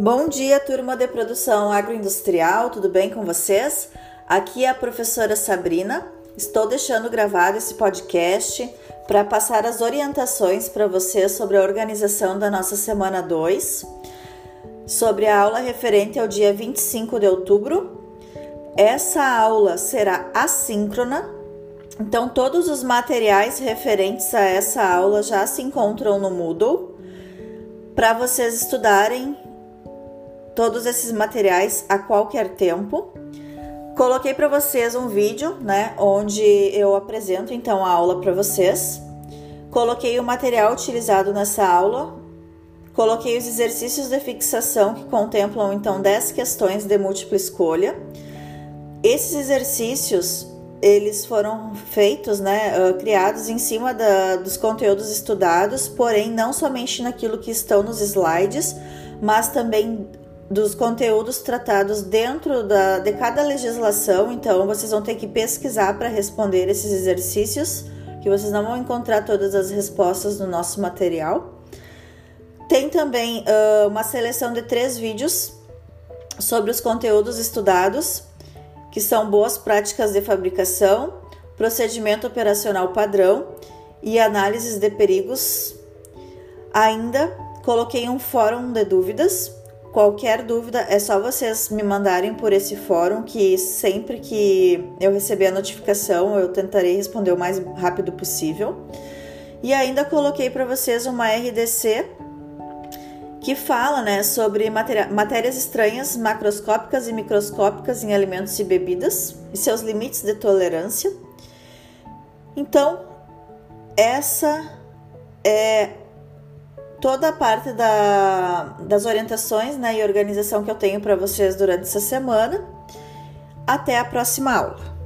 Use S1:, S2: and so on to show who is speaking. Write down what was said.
S1: Bom dia, turma de produção agroindustrial, tudo bem com vocês? Aqui é a professora Sabrina. Estou deixando gravado esse podcast para passar as orientações para vocês sobre a organização da nossa semana 2, sobre a aula referente ao dia 25 de outubro. Essa aula será assíncrona, então todos os materiais referentes a essa aula já se encontram no Moodle para vocês estudarem todos esses materiais a qualquer tempo. Coloquei para vocês um vídeo, né, onde eu apresento então a aula para vocês. Coloquei o material utilizado nessa aula. Coloquei os exercícios de fixação que contemplam então 10 questões de múltipla escolha. Esses exercícios eles foram feitos, né, criados em cima da, dos conteúdos estudados, porém não somente naquilo que estão nos slides, mas também dos conteúdos tratados dentro da, de cada legislação, então vocês vão ter que pesquisar para responder esses exercícios, que vocês não vão encontrar todas as respostas no nosso material. Tem também uh, uma seleção de três vídeos sobre os conteúdos estudados, que são boas práticas de fabricação, procedimento operacional padrão e análises de perigos. Ainda coloquei um fórum de dúvidas Qualquer dúvida é só vocês me mandarem por esse fórum que sempre que eu receber a notificação eu tentarei responder o mais rápido possível. E ainda coloquei para vocês uma RDC que fala né, sobre matérias estranhas macroscópicas e microscópicas em alimentos e bebidas e seus limites de tolerância. Então, essa é toda a parte da, das orientações né, e organização que eu tenho para vocês durante essa semana. Até a próxima aula!